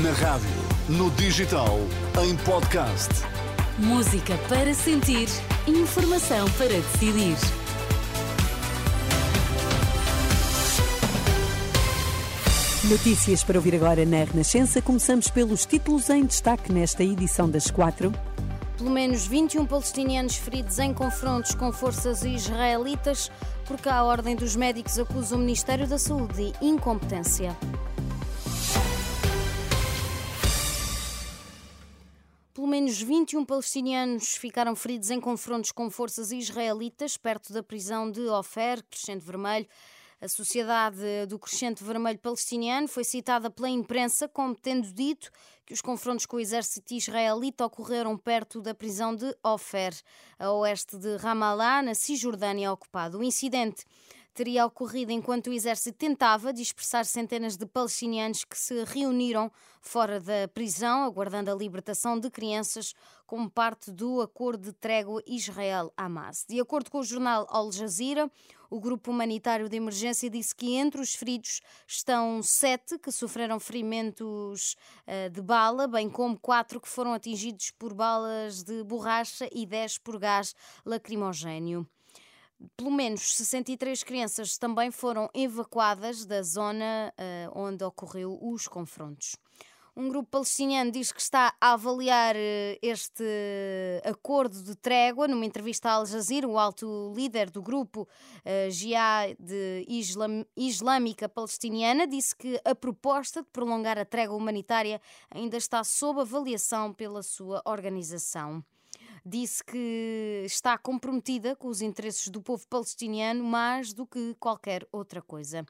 Na rádio, no digital, em podcast. Música para sentir, informação para decidir. Notícias para ouvir agora na Renascença. Começamos pelos títulos em destaque nesta edição das quatro. Pelo menos 21 palestinianos feridos em confrontos com forças israelitas, porque a Ordem dos Médicos acusa o Ministério da Saúde de incompetência. Menos 21 palestinianos ficaram feridos em confrontos com forças israelitas perto da prisão de Ofer, Crescente Vermelho. A Sociedade do Crescente Vermelho Palestiniano foi citada pela imprensa como tendo dito que os confrontos com o exército israelita ocorreram perto da prisão de Ofer, a oeste de Ramallah, na Cisjordânia ocupada. O incidente teria ocorrido enquanto o exército tentava dispersar centenas de palestinianos que se reuniram fora da prisão, aguardando a libertação de crianças como parte do acordo de trégua Israel-Hamas. De acordo com o jornal Al Jazeera, o grupo humanitário de emergência disse que entre os feridos estão sete que sofreram ferimentos uh, de bala, bem como quatro que foram atingidos por balas de borracha e dez por gás lacrimogéneo. Pelo menos 63 crianças também foram evacuadas da zona uh, onde ocorreu os confrontos. Um grupo palestiniano diz que está a avaliar eh, este acordo de trégua. Numa entrevista à Al Jazeera, o alto líder do grupo uh, Jihad Islâmica Palestiniana disse que a proposta de prolongar a trégua humanitária ainda está sob avaliação pela sua organização disse que está comprometida com os interesses do povo palestiniano mais do que qualquer outra coisa.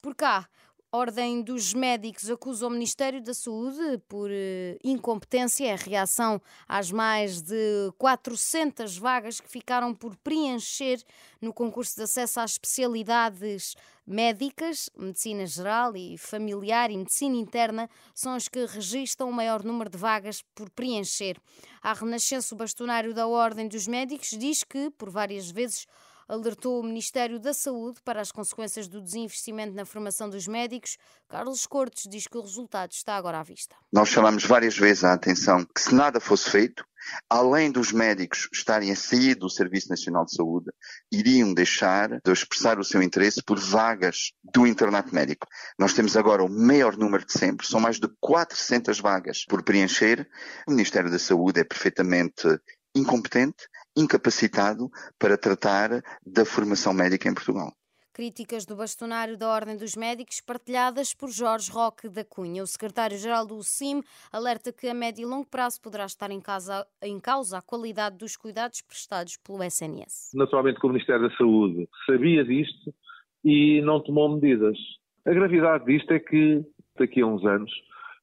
Por cá, Ordem dos Médicos acusa o Ministério da Saúde por uh, incompetência. A reação às mais de 400 vagas que ficaram por preencher no concurso de acesso às especialidades médicas, medicina geral e familiar e medicina interna, são as que registram o maior número de vagas por preencher. A Renascença, o bastonário da Ordem dos Médicos, diz que, por várias vezes, alertou o Ministério da Saúde para as consequências do desinvestimento na formação dos médicos. Carlos Cortes diz que o resultado está agora à vista. Nós chamamos várias vezes a atenção que se nada fosse feito, além dos médicos estarem a sair do Serviço Nacional de Saúde, iriam deixar de expressar o seu interesse por vagas do internato médico. Nós temos agora o maior número de sempre, são mais de 400 vagas por preencher. O Ministério da Saúde é perfeitamente incompetente incapacitado para tratar da formação médica em Portugal. Críticas do bastonário da Ordem dos Médicos partilhadas por Jorge Roque da Cunha. O secretário-geral do CIM alerta que a médio e longo prazo poderá estar em, casa, em causa a qualidade dos cuidados prestados pelo SNS. Naturalmente que o Ministério da Saúde sabia disto e não tomou medidas. A gravidade disto é que daqui a uns anos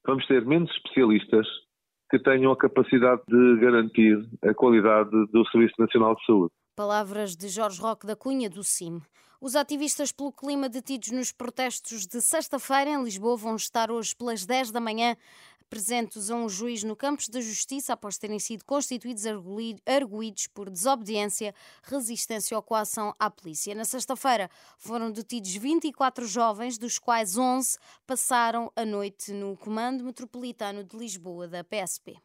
vamos ter menos especialistas que tenham a capacidade de garantir a qualidade do Serviço Nacional de Saúde. Palavras de Jorge Roque da Cunha, do CIM. Os ativistas pelo clima detidos nos protestos de sexta-feira em Lisboa vão estar hoje pelas 10 da manhã presentes a um juiz no Campos da Justiça após terem sido constituídos arguídos por desobediência, resistência ou coação à polícia. Na sexta-feira foram detidos 24 jovens, dos quais 11 passaram a noite no Comando Metropolitano de Lisboa da PSP.